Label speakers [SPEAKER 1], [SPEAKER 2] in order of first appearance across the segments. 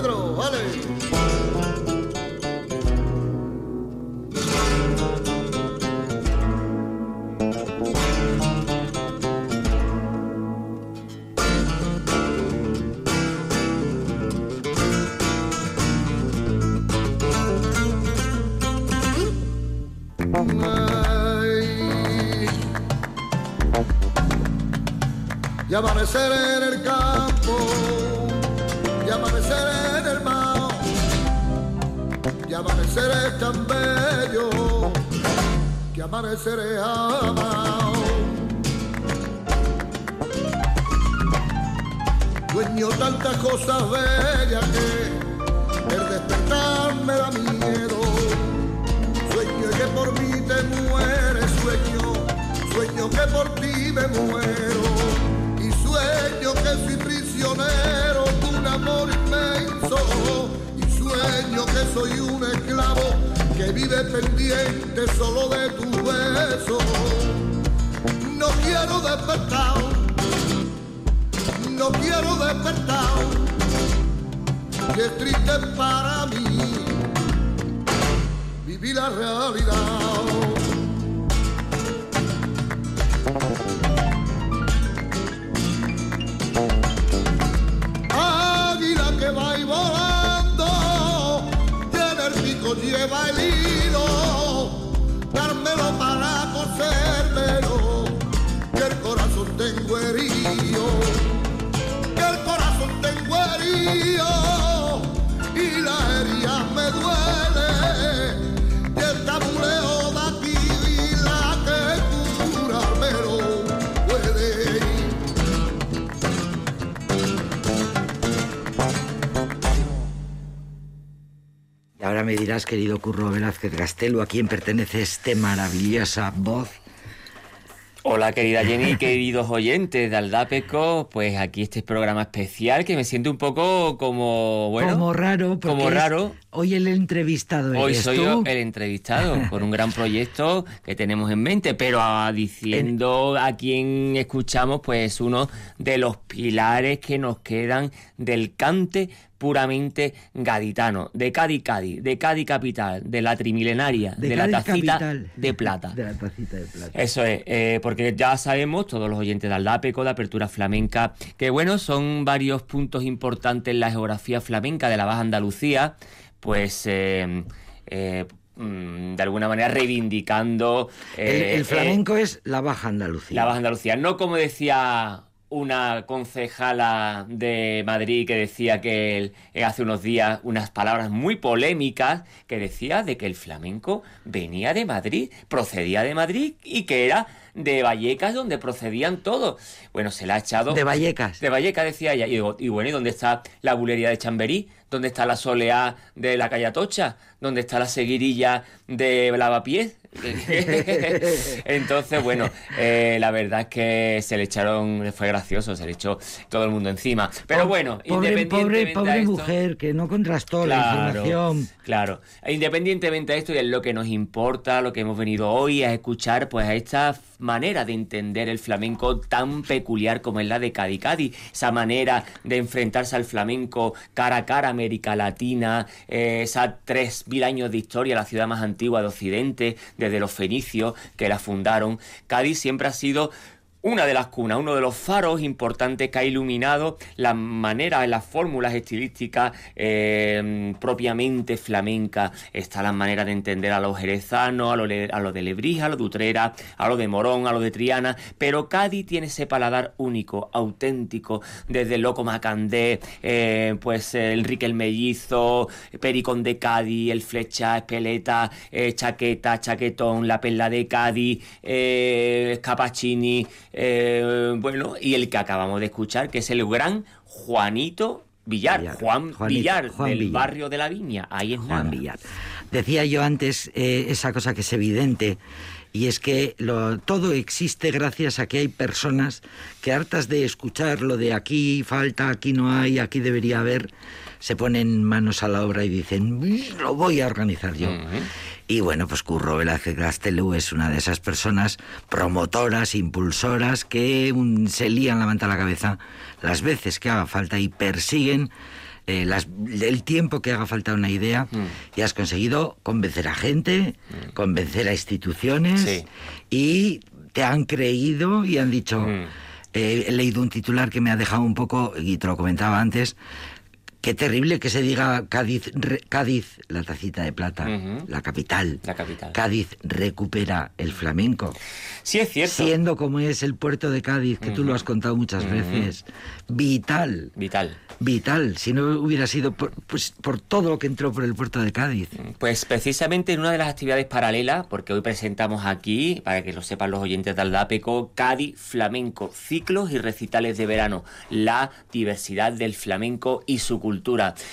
[SPEAKER 1] Pedro, vale. Y amanecer que amanecer es amado. Sueño tantas cosas bellas que el despertar me da miedo. Sueño que por mí te mueres, sueño, sueño que por ti me muero. Y sueño que soy prisionero de un amor inmenso. Y sueño que soy un esclavo que vive pendiente solo de tu beso. No quiero despertar, no quiero despertar. Que triste para mí vivir la realidad. Águila que va y volando, tiene el lleva el me lo dará
[SPEAKER 2] a. ahora me dirás, querido Curro Velázquez Castelo, a quién pertenece esta maravillosa voz.
[SPEAKER 3] Hola querida Jenny, queridos oyentes de Aldapeco, pues aquí este programa especial que me siento un poco como, bueno,
[SPEAKER 2] como raro, porque
[SPEAKER 3] como raro.
[SPEAKER 2] Hoy el entrevistado
[SPEAKER 3] Hoy
[SPEAKER 2] eres
[SPEAKER 3] soy
[SPEAKER 2] tú.
[SPEAKER 3] yo el entrevistado por un gran proyecto que tenemos en mente, pero ah, diciendo a quien escuchamos, pues uno de los pilares que nos quedan del cante puramente gaditano, de Cádiz Cádiz, de Cádiz capital, de la trimilenaria, de, la tacita
[SPEAKER 2] capital.
[SPEAKER 3] de plata.
[SPEAKER 2] De la tacita de plata.
[SPEAKER 3] Eso es, eh, porque ya sabemos, todos los oyentes de Aldapeco, de Apertura Flamenca, que bueno, son varios puntos importantes en la geografía flamenca de la Baja Andalucía, pues eh, eh, mm, de alguna manera reivindicando
[SPEAKER 2] el, el flamenco es la Baja Andalucía.
[SPEAKER 3] la Baja Andalucía. No como decía una concejala de Madrid que decía que el- eh, hace unos días unas palabras muy polémicas que decía de que el flamenco venía de Madrid, procedía de Madrid y que era de Vallecas donde procedían todos. Bueno, se la ha echado...
[SPEAKER 2] De Vallecas.
[SPEAKER 3] De Vallecas, decía ella. Y digo, y bueno, ¿y dónde está la bulería de Chamberí? ¿Dónde está la soleá de la calle Atocha? ¿Dónde está la seguirilla de Lavapiés? Entonces, bueno, eh, la verdad es que se le echaron, fue gracioso, se le echó todo el mundo encima. Pero bueno,
[SPEAKER 2] pobre, pobre,
[SPEAKER 3] independientemente
[SPEAKER 2] pobre
[SPEAKER 3] a esto,
[SPEAKER 2] mujer que no contrastó la información.
[SPEAKER 3] Claro, independientemente de esto y es lo que nos importa, lo que hemos venido hoy a escuchar, pues a esta manera de entender el flamenco tan peculiar como es la de Cádiz Cádiz, esa manera de enfrentarse al flamenco cara a cara América Latina, eh, esas tres mil años de historia, la ciudad más antigua de Occidente, desde los fenicios que la fundaron. Cádiz siempre ha sido una de las cunas, uno de los faros importantes que ha iluminado las maneras, las fórmulas estilísticas eh, propiamente flamencas. Está las maneras de entender a los jerezanos, a los a de Lebrija, a los de Utrera, a los de Morón, a los de Triana. Pero Cádiz tiene ese paladar único, auténtico, desde Loco Macandé, eh, pues eh, Enrique el Mellizo, Pericón de Cádiz, el Flecha, Espeleta, Chaqueta, Chaquetón, la Perla de Cádiz, Capacini, eh, bueno, y el que acabamos de escuchar, que es el gran Juanito Villar,
[SPEAKER 2] Villar,
[SPEAKER 3] Juan
[SPEAKER 2] Juanito,
[SPEAKER 3] Villar,
[SPEAKER 2] Juan
[SPEAKER 3] del
[SPEAKER 2] Villar.
[SPEAKER 3] barrio de la Viña, ahí es
[SPEAKER 2] Juan
[SPEAKER 3] nada.
[SPEAKER 2] Villar. Decía yo antes eh, esa cosa que es evidente, y es que lo- todo existe gracias a que hay personas que hartas de escuchar lo de aquí falta, aquí no hay, aquí debería haber, se ponen manos a la obra y dicen, "Mm, lo voy a organizar yo. Y bueno, pues Curro Velázquez Gastelú es una de esas personas promotoras, impulsoras, que mm, se lían la manta a la cabeza las veces que haga falta y persiguen eh, las, el tiempo que haga falta una idea
[SPEAKER 3] Mm.
[SPEAKER 2] y has conseguido convencer a gente, convencer a instituciones
[SPEAKER 3] Sí.
[SPEAKER 2] y te han creído y han dicho,
[SPEAKER 3] Mm.
[SPEAKER 2] eh, he leído un titular que me ha dejado un poco, y te lo comentaba antes, qué terrible que se diga Cádiz, re- Cádiz, la tacita de plata, la capital.
[SPEAKER 3] La capital.
[SPEAKER 2] Cádiz recupera el flamenco.
[SPEAKER 3] Sí, es cierto.
[SPEAKER 2] Siendo como es el puerto de Cádiz, que tú lo has contado muchas veces, vital,
[SPEAKER 3] Vital.
[SPEAKER 2] vital, si no hubiera sido por, pues, por todo lo que entró por el puerto de Cádiz.
[SPEAKER 3] Pues precisamente en una de las actividades paralelas, porque hoy presentamos aquí, para que lo sepan los oyentes de Aldapeco, Cádiz Flamenco, ciclos y recitales de verano, la diversidad del flamenco y su cultura.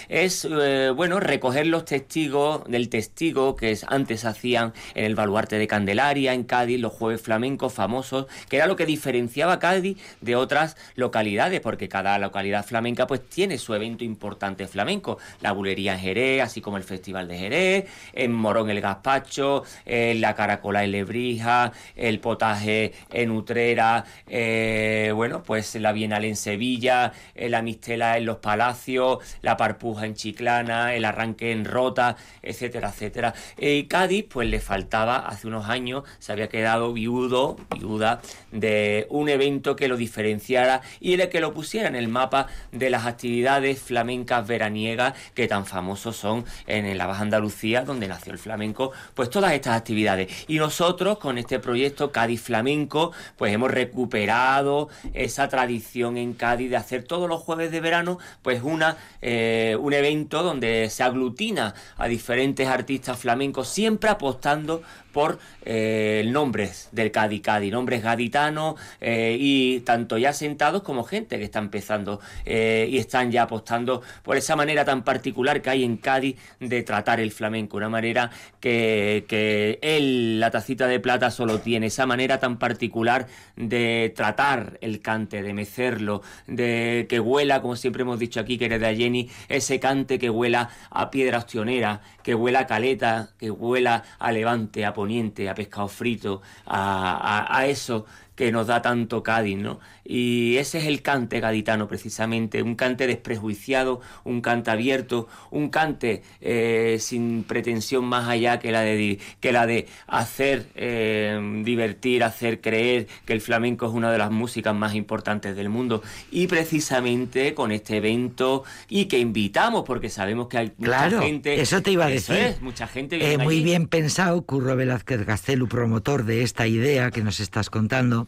[SPEAKER 3] Es, eh, bueno, recoger los testigos del testigo que es- antes hacían en el baluarte de Candelaria, en Cádiz, los jueves flamencos famosos, que era lo que diferenciaba Cádiz de otras localidades, porque cada localidad flamenca pues tiene su evento importante flamenco, la bulería en Jerez, así como el Festival de Jerez, en Morón el Gazpacho, eh, la Caracola en Lebrija, el potaje en Utrera, eh, bueno, pues la Bienal en Sevilla, la Mistela en Los Palacios, la Parpuja en Chiclana, el arranque en Rota, etcétera, etcétera. Eh, Cádiz, pues le faltaba, hace unos años se había quedado viudo, viuda, de un evento que lo diferenciara y de que lo pusiera en el mapa de las actividades flamencas veraniegas que tan famosos son en la Baja Andalucía, donde nació el flamenco, pues todas estas actividades. Y nosotros con este proyecto Cádiz Flamenco, pues hemos recuperado esa tradición en Cádiz de hacer todos los jueves de verano, pues una, eh, un evento donde se aglutina a diferentes artistas flamencos, siempre apostando por eh, nombres del Cádiz Cádiz, nombres gaditanos eh, y tanto ya sentados como gente que está empezando eh, y están ya apostando por esa manera tan particular que hay en Cádiz de tratar el flamenco, una manera que, él, la tacita de plata, solo tiene, esa manera tan particular de tratar el cante, de mecerlo, de que huela, como siempre hemos dicho aquí, que eres de Jenny, ese cante que huela a piedra ostionera, que huela a caleta, que huela a levante, a a pescado frito, a- a eso que nos da tanto Cádiz, ¿no? Y ese es el cante gaditano, precisamente, un cante desprejuiciado, un cante abierto, un cante eh, sin pretensión más allá que la de, que la de hacer eh, divertir, hacer creer que el flamenco es una de las músicas más importantes del mundo. Y precisamente con este evento, y que invitamos, porque sabemos que hay mucha
[SPEAKER 2] Claro,
[SPEAKER 3] gente...
[SPEAKER 2] eso te iba a decir.
[SPEAKER 3] es, mucha gente
[SPEAKER 2] Eh, muy
[SPEAKER 3] allí.
[SPEAKER 2] bien pensado, Curro Velázquez Gastelu, promotor de esta idea que nos estás contando.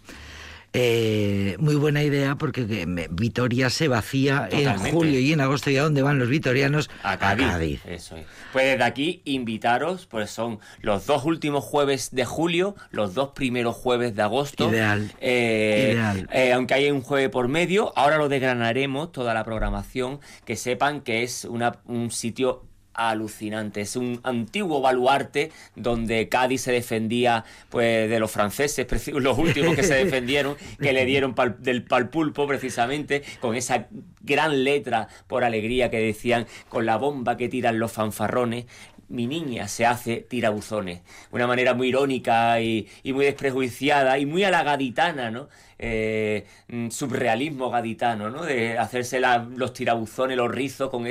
[SPEAKER 2] Eh, muy buena idea porque eh, me- Vitoria se vacía en julio y en agosto. ¿Y a dónde van los vitorianos?
[SPEAKER 3] A Cádiz. Eso es. Pues desde aquí invitaros, pues son los dos últimos jueves de julio, los dos primeros jueves de agosto.
[SPEAKER 2] Ideal.
[SPEAKER 3] Eh,
[SPEAKER 2] Ideal.
[SPEAKER 3] eh, aunque hay un jueves por medio, ahora lo desgranaremos toda la programación, que sepan que es una, un sitio alucinante, es un antiguo baluarte donde Cádiz se defendía pues de los franceses, los últimos que se defendieron, que le dieron pal- del pal pulpo precisamente, con esa gran letra por alegría que decían, con la bomba que tiran los fanfarrones, mi niña se hace tirabuzones. Una manera muy irónica y, muy desprejuiciada y muy a la gaditana, ¿no? Eh, mm, surrealismo gaditano, ¿no? De hacerse los tirabuzones, los rizos con,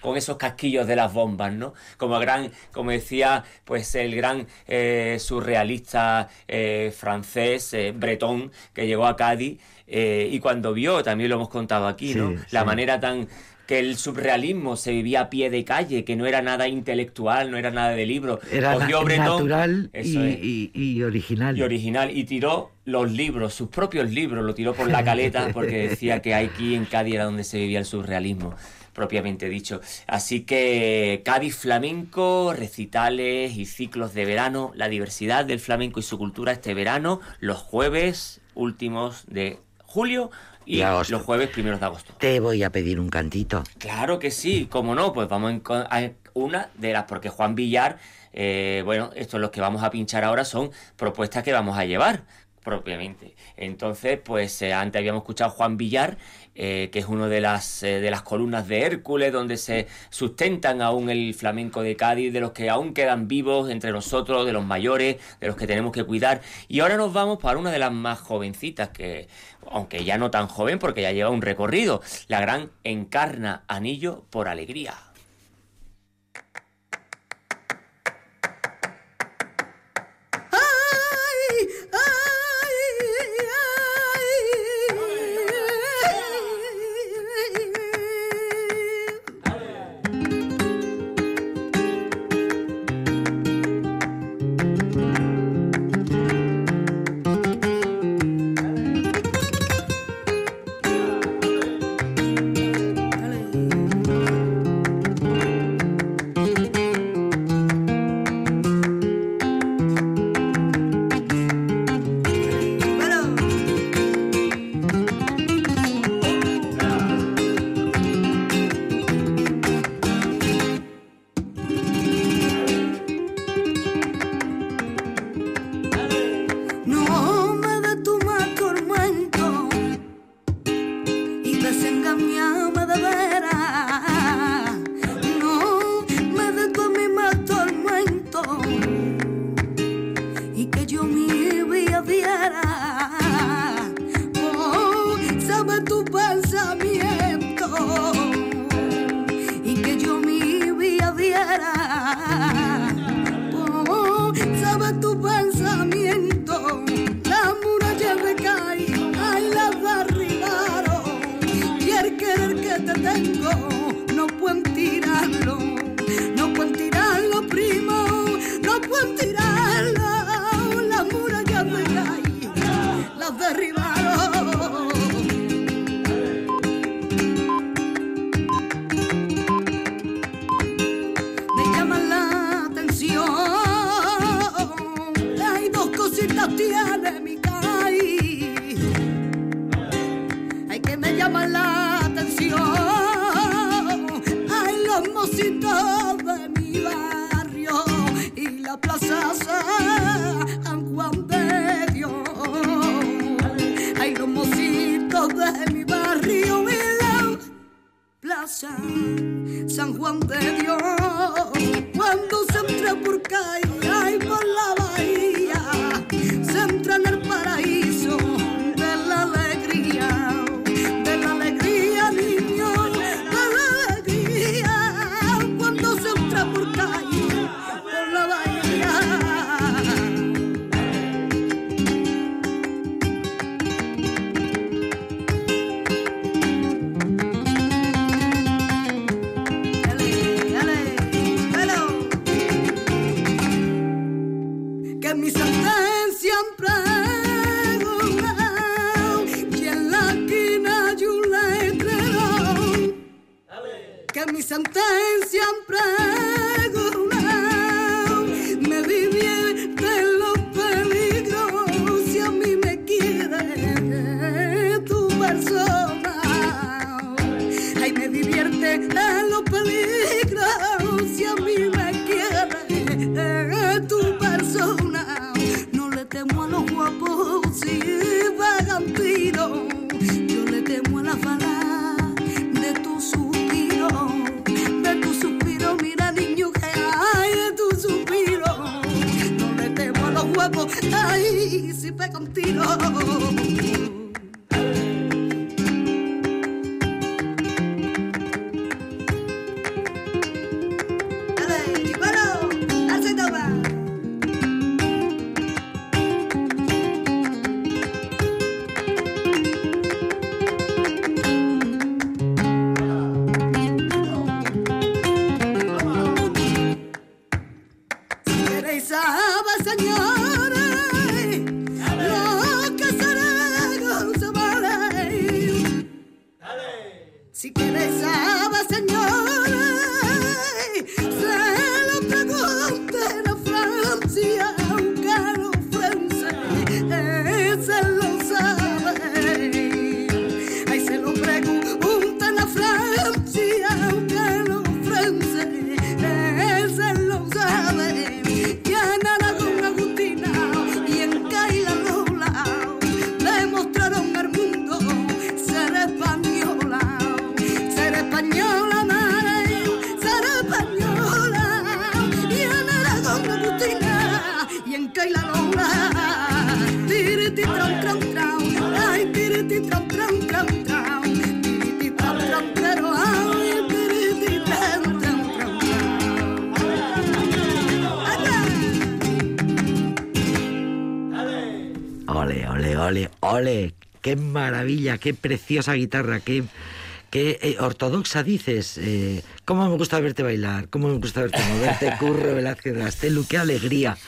[SPEAKER 3] con esos casquillos de las bombas, ¿no? Como gran, como decía, pues el gran eh, surrealista eh, francés, eh, Breton, que llegó a Cádiz eh, y cuando vio, también lo hemos contado aquí, ¿no? La
[SPEAKER 2] sí.
[SPEAKER 3] manera tan que el surrealismo se vivía a pie de calle, que no era nada intelectual, no era nada de libro.
[SPEAKER 2] Era na-
[SPEAKER 3] Cogió Breton,
[SPEAKER 2] natural y- y original.
[SPEAKER 3] y original, y tiró los libros, sus propios libros, lo tiró por la caleta porque decía que aquí en Cádiz era donde se vivía el surrealismo propiamente dicho. Así que Cádiz flamenco, recitales y ciclos de verano, la diversidad del flamenco y su cultura este verano, los jueves últimos de julio y los jueves primeros de agosto.
[SPEAKER 2] Te voy a pedir un cantito.
[SPEAKER 3] Claro que sí, cómo no, pues vamos a una de las, porque Juan Villar, eh, bueno, estos los que vamos a pinchar ahora son propuestas que vamos a llevar. propiamente. Entonces, pues eh, antes habíamos escuchado a Juan Villar, eh, que es una de las, eh, de las columnas de Hércules, donde se sustentan aún el flamenco de Cádiz, de los que aún quedan vivos entre nosotros, de los mayores, de los que tenemos que cuidar. Y ahora nos vamos para una de las más jovencitas, que aunque ya no tan joven porque ya lleva un recorrido, la gran Encarna Anillo por Alegría.
[SPEAKER 4] Agustina y
[SPEAKER 2] qué maravilla, qué preciosa guitarra, qué, qué eh, ortodoxa dices. Eh, ¿Cómo me gusta verte bailar? ¿Cómo me gusta verte moverte? Curro Velázquez Gastelu, qué alegría.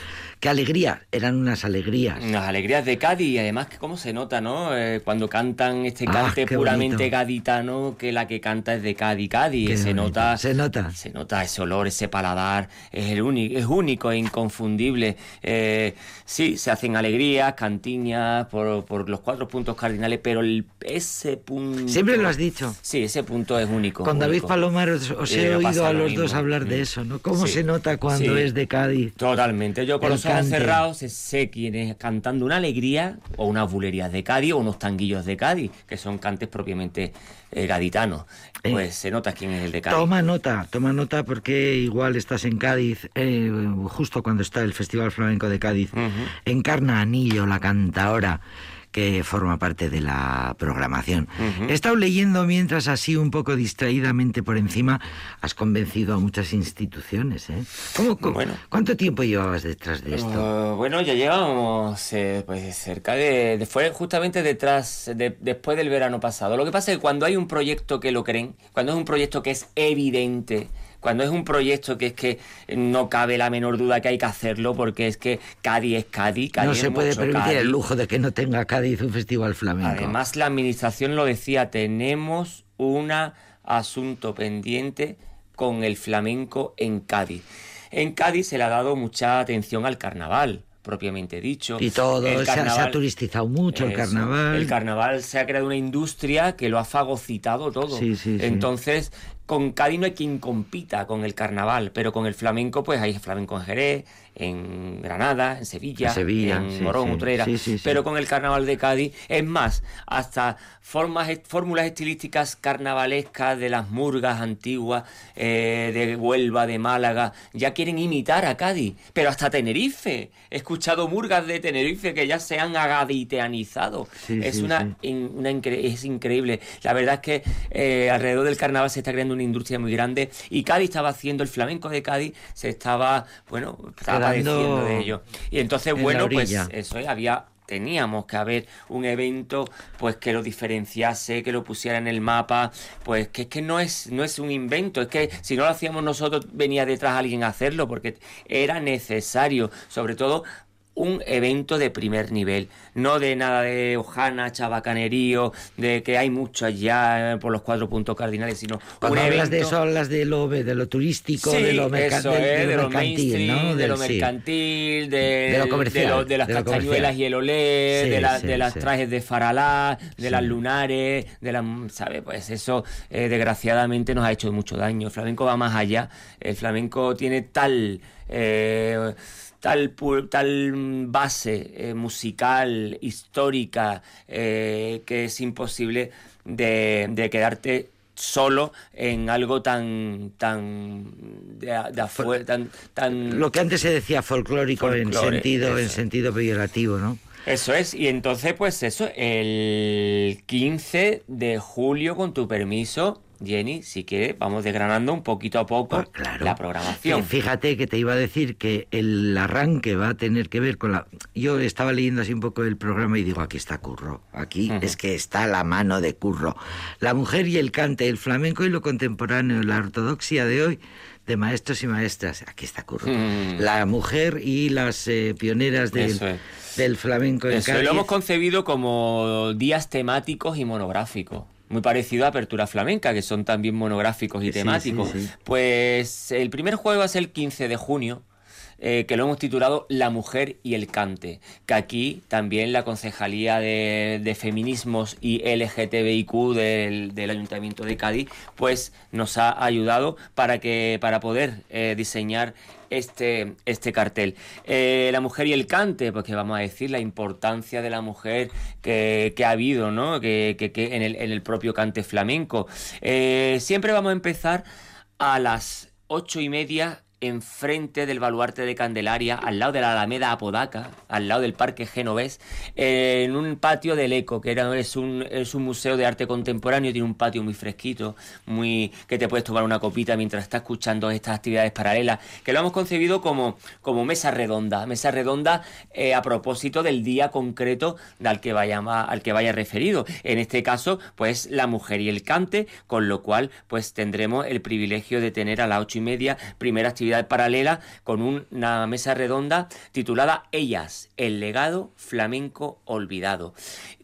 [SPEAKER 2] Qué alegría, eran unas alegrías.
[SPEAKER 3] Unas alegrías de Cádiz y además cómo se nota, ¿no? Eh, cuando cantan este
[SPEAKER 2] Ah,
[SPEAKER 3] cante puramente
[SPEAKER 2] bonito.
[SPEAKER 3] gaditano, que la que canta es de Cádiz, Cádiz.
[SPEAKER 2] Qué
[SPEAKER 3] se
[SPEAKER 2] bonito.
[SPEAKER 3] nota,
[SPEAKER 2] Se nota.
[SPEAKER 3] se nota ese olor, ese paladar, es el único, es único e inconfundible. Eh, sí, se hacen alegrías, cantiñas por, por los cuatro puntos cardinales, pero el- ese punto.
[SPEAKER 2] Siempre lo has dicho.
[SPEAKER 3] Sí, ese punto es único.
[SPEAKER 2] Con David
[SPEAKER 3] único.
[SPEAKER 2] Palomar os, os he
[SPEAKER 3] Eh,
[SPEAKER 2] oído a
[SPEAKER 3] lo
[SPEAKER 2] los
[SPEAKER 3] mismo.
[SPEAKER 2] dos hablar de
[SPEAKER 3] Mm.
[SPEAKER 2] eso, ¿no? ¿Cómo
[SPEAKER 3] Sí,
[SPEAKER 2] se nota cuando
[SPEAKER 3] sí.
[SPEAKER 2] es de Cádiz?
[SPEAKER 3] Totalmente. Yo con
[SPEAKER 2] El
[SPEAKER 3] ojos
[SPEAKER 2] cante.
[SPEAKER 3] cerrados sé- quién es cantando una alegría o unas bulerías de Cádiz o unos tanguillos de Cádiz, que son cantes propiamente eh, gaditanos.
[SPEAKER 2] Eh.
[SPEAKER 3] Pues se nota quién es el de Cádiz.
[SPEAKER 2] Toma nota, toma nota porque igual estás en Cádiz, eh, justo cuando está el Festival Flamenco de Cádiz. Encarna Anillo, la cantaora que forma parte de la programación.
[SPEAKER 3] Ujú.
[SPEAKER 2] He estado leyendo mientras así un poco distraídamente por encima, has convencido a muchas instituciones. ¿eh? ¿Cómo, cómo-
[SPEAKER 3] Bueno.
[SPEAKER 2] ¿Cuánto tiempo llevabas detrás de esto?
[SPEAKER 3] Uh, bueno, ya llevamos eh, pues cerca de, de- Fue justamente detrás, de- después del verano pasado. Lo que pasa es que cuando hay un proyecto que lo creen, cuando es un proyecto que es evidente, cuando es un proyecto que es que no cabe la menor duda que hay que hacerlo, porque es que Cádiz es Cádiz, Cádiz
[SPEAKER 2] no se puede permitir el lujo de que no tenga Cádiz un festival flamenco.
[SPEAKER 3] Además, la administración lo decía, tenemos un asunto pendiente con el flamenco en Cádiz. En Cádiz se le ha dado mucha atención al carnaval, propiamente dicho.
[SPEAKER 2] y todo,
[SPEAKER 3] El
[SPEAKER 2] se, ha- se ha
[SPEAKER 3] carnaval-
[SPEAKER 2] turistizado mucho el carnaval.
[SPEAKER 3] El carnaval se ha creado una industria que lo ha fagocitado todo.
[SPEAKER 2] Sí, sí, sí.
[SPEAKER 3] Con Cádiz no hay quien compita con el carnaval, pero con el flamenco, pues hay flamenco en Jerez, en Granada, en Sevilla,
[SPEAKER 2] En Sevilla,
[SPEAKER 3] en
[SPEAKER 2] sí,
[SPEAKER 3] Morón,
[SPEAKER 2] sí.
[SPEAKER 3] Utrera.
[SPEAKER 2] Sí.
[SPEAKER 3] Pero con el carnaval de Cádiz, es más, hasta formas, fórmulas estilísticas carnavalescas de las murgas antiguas, eh, de Huelva, de Málaga, ya quieren imitar a Cádiz, pero hasta Tenerife. He escuchado murgas de Tenerife que ya se han agaditeanizado. Es una,
[SPEAKER 2] sí.
[SPEAKER 3] in- una incre- es increíble. La verdad es que eh, alrededor del carnaval se está creando una industria muy grande y Cádiz estaba haciendo el flamenco de Cádiz, se estaba, bueno, estaba padeciendo de ello. Y entonces,
[SPEAKER 2] en
[SPEAKER 3] bueno, pues eso es, había teníamos que haber un evento pues que lo diferenciase, que lo pusiera en el mapa, pues que es que no es no es un invento, es que si no lo hacíamos nosotros venía detrás alguien a hacerlo porque era necesario, sobre todo un evento de primer nivel, no de nada de hojana, chabacanerío, de que hay mucho allá eh, por los cuatro puntos cardinales, sino
[SPEAKER 2] Cuando hablas
[SPEAKER 3] evento...
[SPEAKER 2] de eso, hablas de lo, de lo turístico,
[SPEAKER 3] Sí,
[SPEAKER 2] de lo, merca-
[SPEAKER 3] eso
[SPEAKER 2] del-
[SPEAKER 3] es,
[SPEAKER 2] de
[SPEAKER 3] de
[SPEAKER 2] lo mercantil,
[SPEAKER 3] de lo
[SPEAKER 2] sí.
[SPEAKER 3] mercantil, de,
[SPEAKER 2] De lo comercial,
[SPEAKER 3] de, lo- de las castañuelas y el olé,
[SPEAKER 2] Sí,
[SPEAKER 3] de, la- de las trajes de faralá, de las lunares, de las, ¿sabes? Pues eso eh, desgraciadamente nos ha hecho mucho daño. El flamenco va más allá. El flamenco tiene tal... eh, Tal, tal base eh, musical, histórica, eh, que es imposible de, de quedarte solo en algo tan tan de, de afuera, tan, tan
[SPEAKER 2] Lo que antes se decía folclórico en sentido en sentido peyorativo, ¿no?
[SPEAKER 3] Eso es, y entonces pues eso, el 15 de julio, con tu permiso, Jenny, si quieres, vamos desgranando un poquito a poco
[SPEAKER 2] Pues claro.
[SPEAKER 3] la programación.
[SPEAKER 2] Fíjate que te iba a decir que el arranque va a tener que ver con la... Yo estaba leyendo así un poco el programa y digo, aquí está Curro, aquí es que está la mano de Curro. La mujer y el cante, el flamenco y lo contemporáneo, la ortodoxia de hoy, de maestros y maestras, aquí está Curro.
[SPEAKER 3] Mm.
[SPEAKER 2] La mujer y las eh, pioneras del,
[SPEAKER 3] es.
[SPEAKER 2] del flamenco en
[SPEAKER 3] Eso,
[SPEAKER 2] Cádiz.
[SPEAKER 3] lo hemos concebido como días temáticos y monográficos. Muy parecido a Apertura Flamenca, que son también monográficos y temáticos.
[SPEAKER 2] sí, sí.
[SPEAKER 3] Pues el primer a ser el 15 de junio, eh, que lo hemos titulado La mujer y el cante, que aquí también la Concejalía de, Feminismos y LGTBIQ del, del Ayuntamiento de Cádiz, pues nos ha ayudado para, que, para poder eh, diseñar este, este cartel. Eh, la mujer y el cante, pues que vamos a decir la importancia de la mujer que, ha habido, ¿no? Que, que- en, el, en el propio cante flamenco. Siempre vamos a empezar a las ocho y media enfrente del baluarte de Candelaria, al lado de la Alameda Apodaca, al lado del Parque Genovés, en un patio del Eco, que es, un, es un museo de arte contemporáneo, tiene un patio muy fresquito, muy que te puedes tomar una copita mientras estás escuchando estas actividades paralelas, que lo hemos concebido como, como mesa redonda, mesa redonda eh, a propósito del día concreto al que, vaya, al que vaya referido. En este caso, pues la mujer y el cante, con lo cual, pues tendremos el privilegio de tener a las ocho y media primera actividad paralela con una mesa redonda titulada Ellas, el legado flamenco olvidado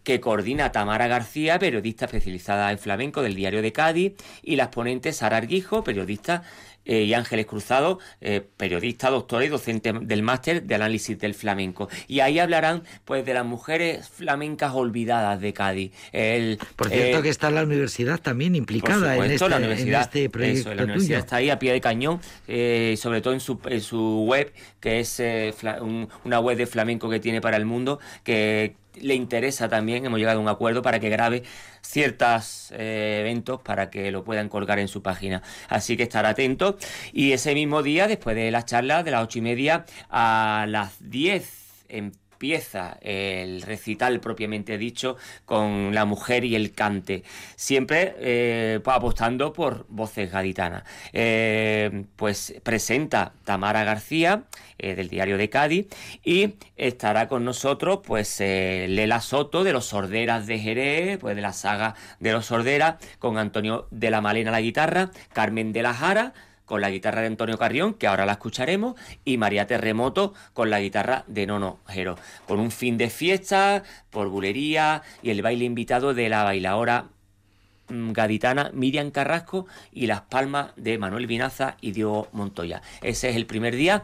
[SPEAKER 3] que coordina Tamara García, periodista especializada en flamenco del Diario de Cádiz, y las ponentes Sara Arguijo, periodista eh, y Ángeles Cruzado, eh, periodista, doctora y docente del máster de análisis del flamenco. Y ahí hablarán pues de las mujeres flamencas olvidadas de Cádiz. El,
[SPEAKER 2] por cierto eh, que está la universidad también implicada en, este, la universidad, este proyecto.
[SPEAKER 3] la universidad está ahí a pie de cañón, sobre todo en su, en su web, que es una web de flamenco que tiene para el mundo, que le interesa también, hemos llegado a un acuerdo para que grabe ciertos eh, eventos para que lo puedan colgar en su página. Así que estar atentos. Y ese mismo día, después de las charlas, de las ocho y media a las diez en empieza el recital propiamente dicho con la mujer y el cante, siempre eh, pues, apostando por voces gaditanas. Eh, pues presenta Tamara García eh, del diario de Cádiz y estará con nosotros pues Lela Soto de los Sorderas de Jerez, pues de la saga de los Sorderas, con Antonio de la Malena la guitarra, Carmen de la Jara, con la guitarra de Antonio Carrión, que ahora la escucharemos, y María Terremoto con la guitarra de Nono Jero, con un fin de fiesta, por bulería y el baile invitado de la bailadora mm, gaditana Miriam Carrasco y las palmas de Manuel Vinaza y Diego Montoya. Ese es el primer día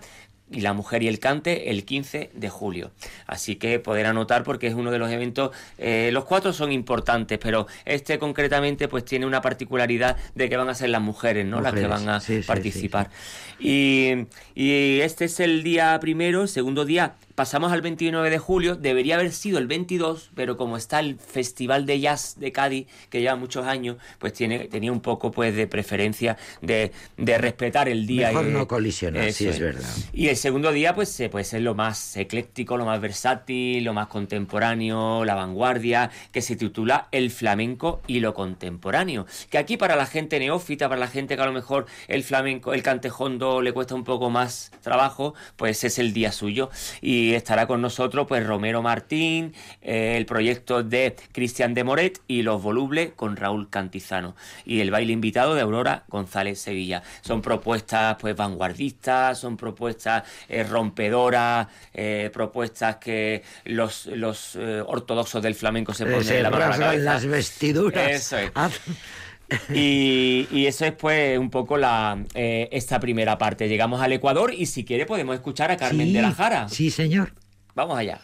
[SPEAKER 3] y La Mujer y el Cante el 15 de julio. Así que poder anotar porque es uno de los eventos, eh, los cuatro son importantes, pero este concretamente pues tiene una particularidad de que van a ser las mujeres, ¿no? las que van a participar. y, y este es el día primero, segundo día pasamos al 29 de julio, debería haber sido el 22, pero como está el Festival de Jazz de Cádiz, que lleva muchos años, pues tiene, tenía un poco pues de preferencia de, respetar el día.
[SPEAKER 2] Mejor no colisionar, sí es, verdad.
[SPEAKER 3] Y el segundo día pues puede ser lo más ecléctico, lo más versátil, lo más contemporáneo, la vanguardia, que se titula El flamenco y lo contemporáneo. Que aquí para la gente neófita, para la gente que a lo mejor el flamenco, el cantejondo le cuesta un poco más trabajo, pues es el día suyo. Y y estará con nosotros pues Romero Martín, eh, el proyecto de Cristian de Moret y Los Volubles con Raúl Cantizano y el baile invitado de Aurora González Sevilla. Son propuestas pues vanguardistas, son propuestas eh, rompedoras, eh, propuestas que los, los ortodoxos del flamenco se ponen en la,
[SPEAKER 2] las vestiduras.
[SPEAKER 3] Eso es. Y, eso es pues un poco la eh, esta primera parte. Llegamos al Ecuador y si quiere podemos escuchar a Carmen de la Jara.
[SPEAKER 2] Sí, señor.
[SPEAKER 3] Vamos allá.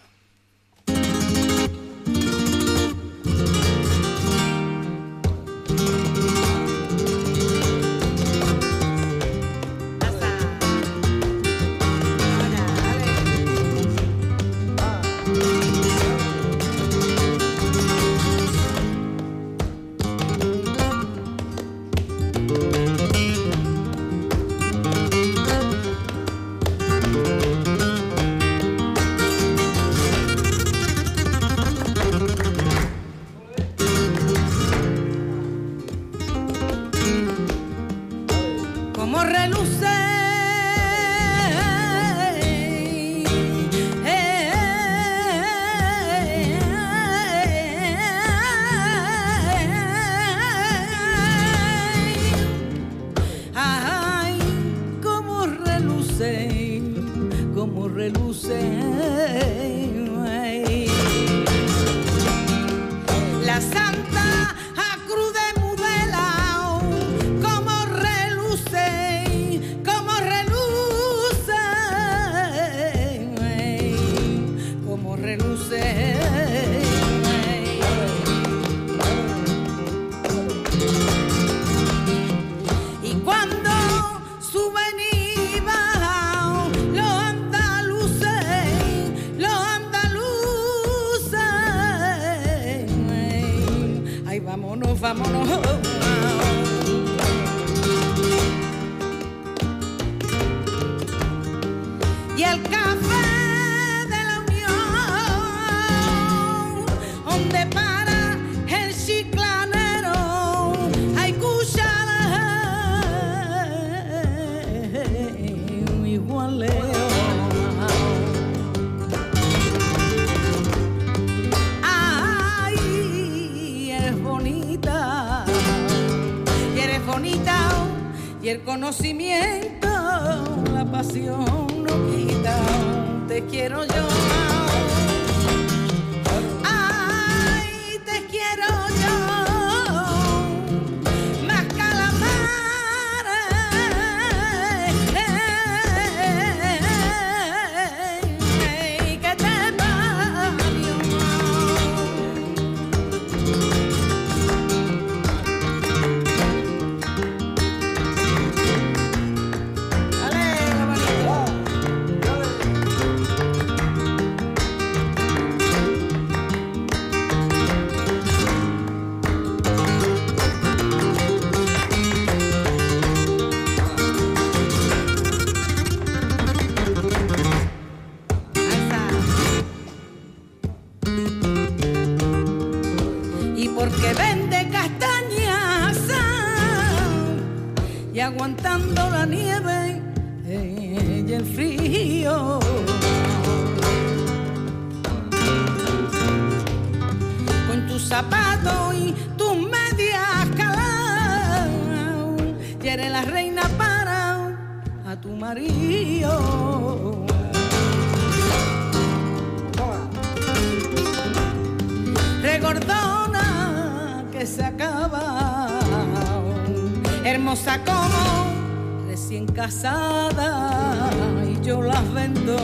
[SPEAKER 5] recién casada y yo las vendo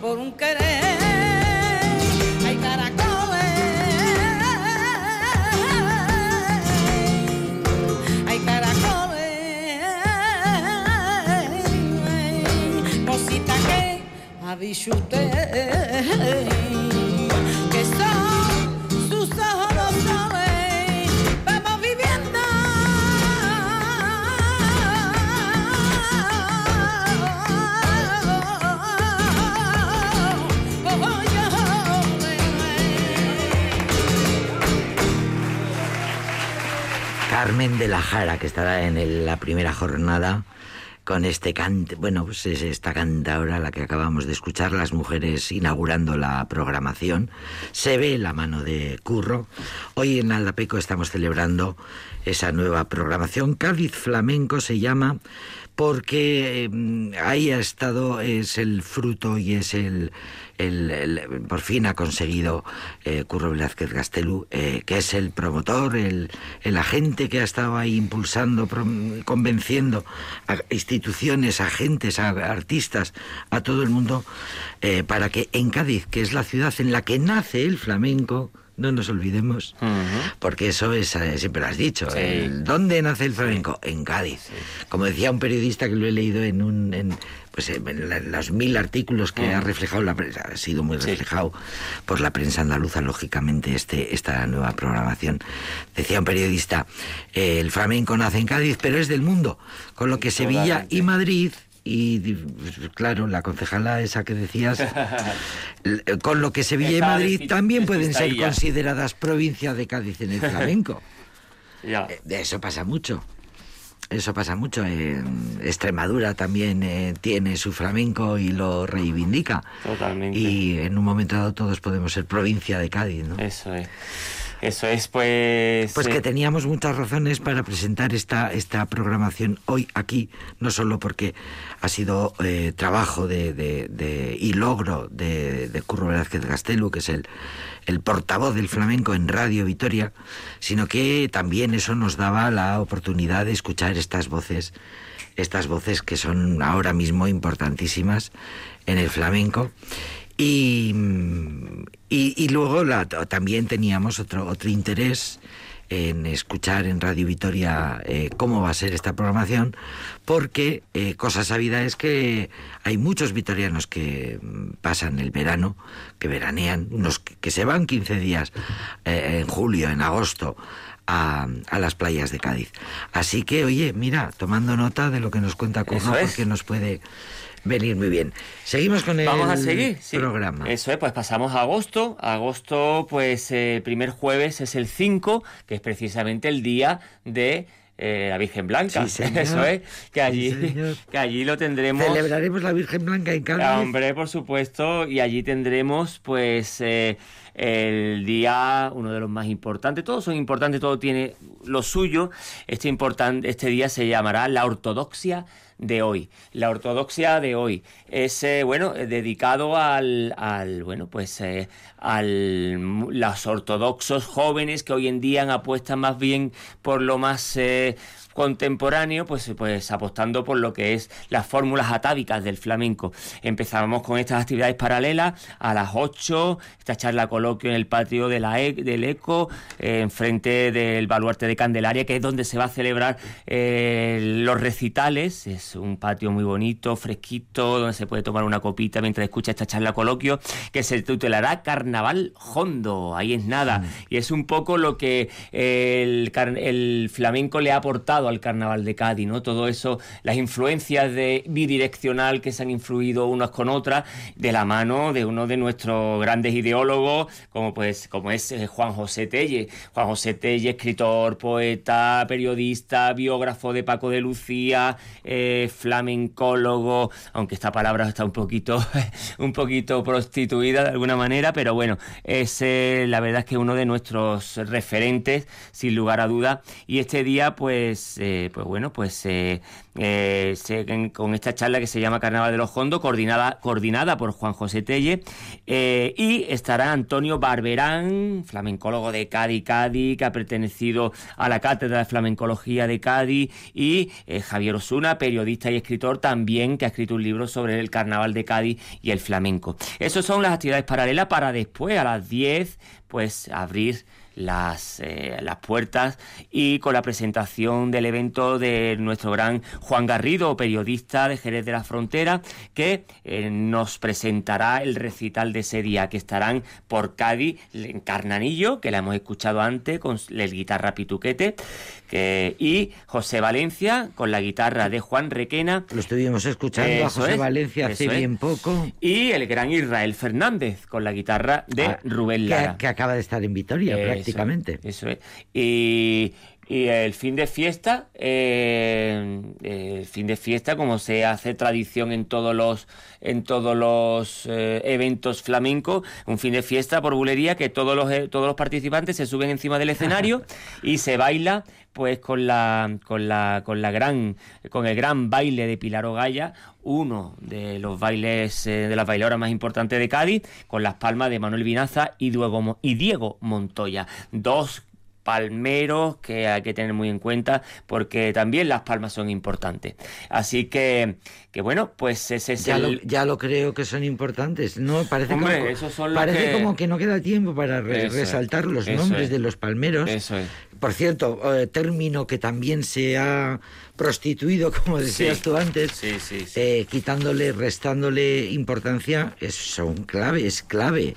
[SPEAKER 5] por un querer. Hay caracoles, hay caracoles, cosita que avise usted.
[SPEAKER 2] Carmen de la Jara, que estará en la primera jornada con este cante, bueno, pues es esta ahora la que acabamos de escuchar, las mujeres inaugurando la programación. Se ve la mano de Curro. Hoy en Aldapeco estamos celebrando esa nueva programación. Cádiz Flamenco se llama porque mm, ahí ha estado, es el fruto y es el, por fin ha conseguido eh, Curro Velázquez Gastelu, eh, que es el promotor, el, el, agente que ha estado ahí impulsando, convenciendo a instituciones, agentes, a artistas, a todo el mundo, eh, para que en Cádiz, que es la ciudad en la que nace el flamenco, no nos olvidemos, porque eso es, eh, siempre lo has dicho. ¿Dónde nace el flamenco? En Cádiz. Como decía un periodista que lo he leído en un. En, pues en los mil artículos que ha reflejado la prensa, ha sido muy reflejado por la prensa andaluza, lógicamente, este, esta nueva programación. Decía un periodista, eh, el flamenco nace en Cádiz, pero es del mundo, con lo que Sevilla y Madrid y claro, la concejala esa que decías, con lo que Sevilla y Madrid también pueden ser consideradas provincia de Cádiz en el flamenco. ya. Eh, eso pasa mucho. Eso pasa mucho. Extremadura también eh, tiene su flamenco y lo reivindica.
[SPEAKER 3] Totalmente.
[SPEAKER 2] Y en un momento dado todos podemos ser provincia de Cádiz, ¿no?
[SPEAKER 3] Eso es. Eso es, pues...
[SPEAKER 2] Pues que eh, teníamos muchas razones para presentar esta, esta programación hoy aquí, no solo porque ha sido eh, trabajo de, y logro de, de Curro Velázquez Gastelu, que es el, el portavoz del flamenco en Radio Vitoria, sino que también eso nos daba la oportunidad de escuchar estas voces, estas voces que son ahora mismo importantísimas en el flamenco y, y, luego la, también teníamos otro, otro interés en escuchar en Radio Vitoria eh, cómo va a ser esta programación, porque eh, cosa sabida es que hay muchos vitorianos que pasan el verano, que veranean, unos que, se van 15 días eh, en julio, en agosto, a, a, las playas de Cádiz. Así que, oye, mira, tomando nota de lo que nos cuenta Curro, porque nos puede venir muy bien. Seguimos con el
[SPEAKER 3] Vamos a seguir,
[SPEAKER 2] programa.
[SPEAKER 3] Eso es, pues pasamos a agosto. Agosto, pues el primer jueves es el 5, que es precisamente el día de eh, la Virgen Blanca. Eso es, que allí, que allí lo tendremos.
[SPEAKER 2] Celebraremos la Virgen Blanca en Cádiz.
[SPEAKER 3] Hombre, por supuesto, y allí tendremos, pues. Eh, el día, uno de los más importantes, todos son importantes, todo tiene lo suyo. Este, importante, este día se llamará la ortodoxia de hoy. La ortodoxia de hoy es eh, bueno eh, dedicado al, al bueno pues eh, al los ortodoxos jóvenes que hoy en día apuestan más bien por lo más contemporáneo, pues, pues apostando por lo que es las fórmulas atávicas del flamenco. Empezábamos con estas actividades paralelas a las 8, esta charla coloquio en el patio de la e, del ECO, eh, enfrente del baluarte de Candelaria, que es donde se va a celebrar eh, los recitales. Es un patio muy bonito, fresquito, donde se puede tomar una copita mientras escucha esta charla coloquio, que se titulará Carnaval Hondo. Ahí es nada. Mm. Y es un poco lo que el, el flamenco le ha aportado al carnaval de Cádiz, ¿no? Todo eso, las influencias de bidireccional que se han influido unas con otras, de la mano de uno de nuestros grandes ideólogos, como pues, como es eh, Juan José Telle. Juan José Telle, escritor, poeta, periodista, biógrafo de Paco de Lucía, eh, flamencólogo, aunque esta palabra está un poquito, un poquito prostituida de alguna manera, pero bueno, es eh, la verdad es que uno de nuestros referentes, sin lugar a duda, y este día pues pues, eh, pues, bueno, pues eh, eh, con esta charla que se llama Carnaval de los Hondos, coordinada, coordinada por Juan José Telle, y estará Antonio Barberán, flamencólogo de Cádiz, Cádiz, que ha pertenecido a la Cátedra de Flamencología de Cádiz, y Javier Osuna, periodista y escritor también, que ha escrito un libro sobre el Carnaval de Cádiz y el flamenco. Esas son las actividades paralelas para después, a las 10, pues abrir las, eh, las puertas y con la presentación del evento de nuestro gran Juan Garrido, periodista de Jerez de la Frontera, que eh, nos presentará el recital de ese día, que estarán por Cádiz en Carnanillo, que la hemos escuchado antes con el guitarra Pituquete, y José Valencia con la guitarra de Juan Requena.
[SPEAKER 2] Lo estuvimos escuchando a José Valencia hace bien poco.
[SPEAKER 3] Y el gran Israel Fernández con la guitarra de ah, Rubén Lara.
[SPEAKER 2] Que, acaba de estar en Vitoria prácticamente.
[SPEAKER 3] Eso es. Y y el fin de fiesta, eh, el fin de fiesta, como se hace tradición en todos los, en todos los eh, eventos flamencos, un fin de fiesta por bulería que todos los, eh, todos los participantes se suben encima del escenario y se baila pues con la, con la, con la gran, con el gran baile de Pilar Ogaya, uno de los bailes de las bailadoras más importantes de Cádiz, con las palmas de Manuel Vinaza y Diego, y Diego Montoya, dos palmeros que hay que tener muy en cuenta porque también las palmas son importantes. Así que, que bueno, pues ese es
[SPEAKER 2] ya Lo, ya lo creo que son importantes, ¿no? Parece, como, parece como que no queda tiempo para resaltar los nombres de los palmeros.
[SPEAKER 3] Eso es.
[SPEAKER 2] Por cierto, eh, término que también se ha prostituido, como decías tú antes, eh, quitándole, restándole importancia, es, son clave, es clave.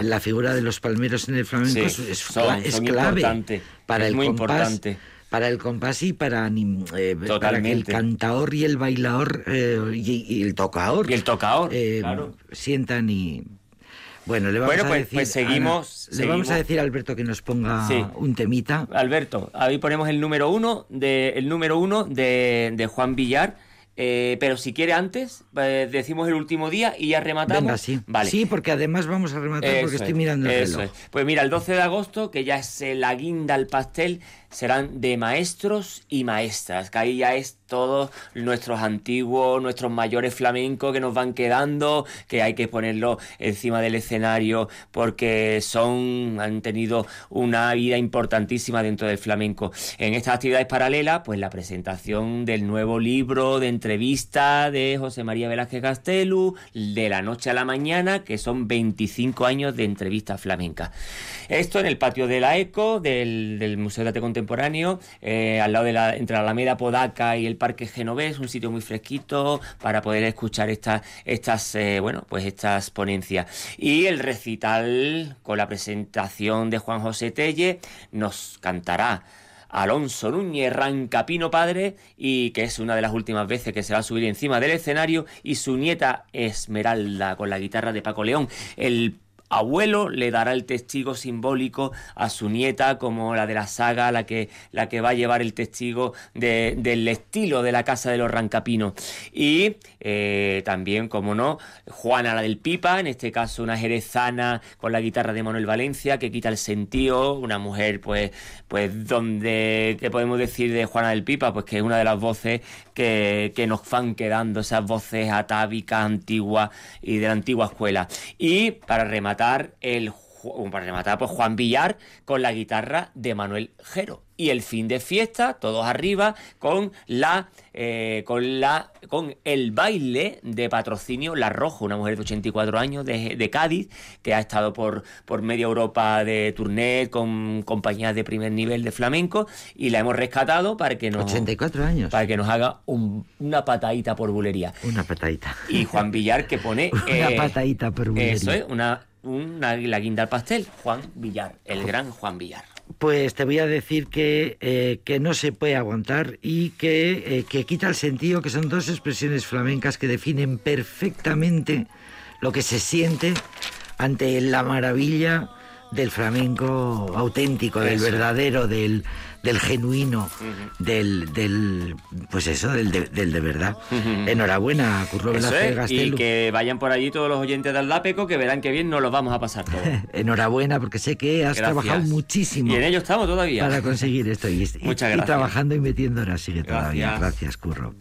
[SPEAKER 2] La figura de los palmeros en el flamenco es, clave para el compás. Para el compás y para, eh, para que el cantador y el bailador y, el tocador,
[SPEAKER 3] y el tocador
[SPEAKER 2] sientan y bueno, le vamos a pues, decir,
[SPEAKER 3] pues seguimos,
[SPEAKER 2] Le vamos a decir a Alberto que nos ponga un temita.
[SPEAKER 3] Alberto, ahí ponemos el número uno de, el número uno de, de Juan Villar. Eh, pero si quiere antes, eh, decimos el último día y ya rematamos.
[SPEAKER 2] Venga, sí. Vale. Sí, porque además vamos a rematar porque estoy mirando el reloj.
[SPEAKER 3] Pues mira, el 12 de agosto, que ya es la guinda al pastel, serán de maestros y maestras, que ahí ya es todos nuestros antiguos, nuestros mayores flamencos que nos van quedando, que hay que ponerlo encima del escenario porque son, han tenido una vida importantísima dentro del flamenco. En estas actividades paralelas, pues la presentación del nuevo libro de entrevista de José María Velázquez Castelu, de la noche a la mañana, que son 25 años de entrevista flamenca. Esto en el patio de la ECO, del, Museo de Arte Contemporáneo, eh, al lado de la, entre la Alameda Podaca y el Parque Genovés, un sitio muy fresquito para poder escuchar estas, estas, eh, bueno, pues estas ponencias. Y el recital con la presentación de Juan José Telle nos cantará. Alonso Núñez Rancapino padre y que es una de las últimas veces que se va a subir encima del escenario y su nieta Esmeralda con la guitarra de Paco León. El abuelo le dará el testigo simbólico a su nieta como la de la saga, la que, la que va a llevar el testigo del estilo de la casa de los Rancapinos. Y eh, también, como no, Juana la del Pipa, en este caso una jerezana con la guitarra de Manuel Valencia, que quita el sentido, una mujer pues, pues donde, ¿qué podemos decir de Juana del Pipa? Pues que es una de las voces que, que nos van quedando, esas voces atávicas, antiguas y de la antigua escuela. Y para rematar, el para rematar pues Juan Villar con la guitarra de Manuel Jero y el fin de fiesta todos arriba con la eh, con la con el baile de patrocinio La Rojo una mujer de 84 años de, Cádiz que ha estado por por media Europa de tourné con compañías de primer nivel de flamenco y la hemos rescatado para que nos
[SPEAKER 1] 84 años.
[SPEAKER 3] para que nos haga una patadita por bulería.
[SPEAKER 1] Una patadita.
[SPEAKER 3] Y Juan Villar que pone
[SPEAKER 1] una eh, patadita por bulería.
[SPEAKER 3] eso es una una, la guinda al pastel, Juan Villar, el gran Juan Villar.
[SPEAKER 1] Pues te voy a decir que, eh, que no se puede aguantar y que, eh, que quita el sentido, que son dos expresiones flamencas que definen perfectamente lo que se siente ante la maravilla del flamenco auténtico, del verdadero, del, del genuino, del, del, pues eso, del de, del de verdad. Enhorabuena, Curro Velázquez
[SPEAKER 3] Y que vayan por allí todos los oyentes del Aldapeco, que verán que bien nos los vamos a pasar todos.
[SPEAKER 1] Enhorabuena, porque sé que has trabajado muchísimo.
[SPEAKER 3] Y en ello estamos todavía.
[SPEAKER 1] Para conseguir esto. Y,
[SPEAKER 3] Muchas gracias.
[SPEAKER 1] y trabajando y metiendo horas sigue todavía. Gracias, Curro.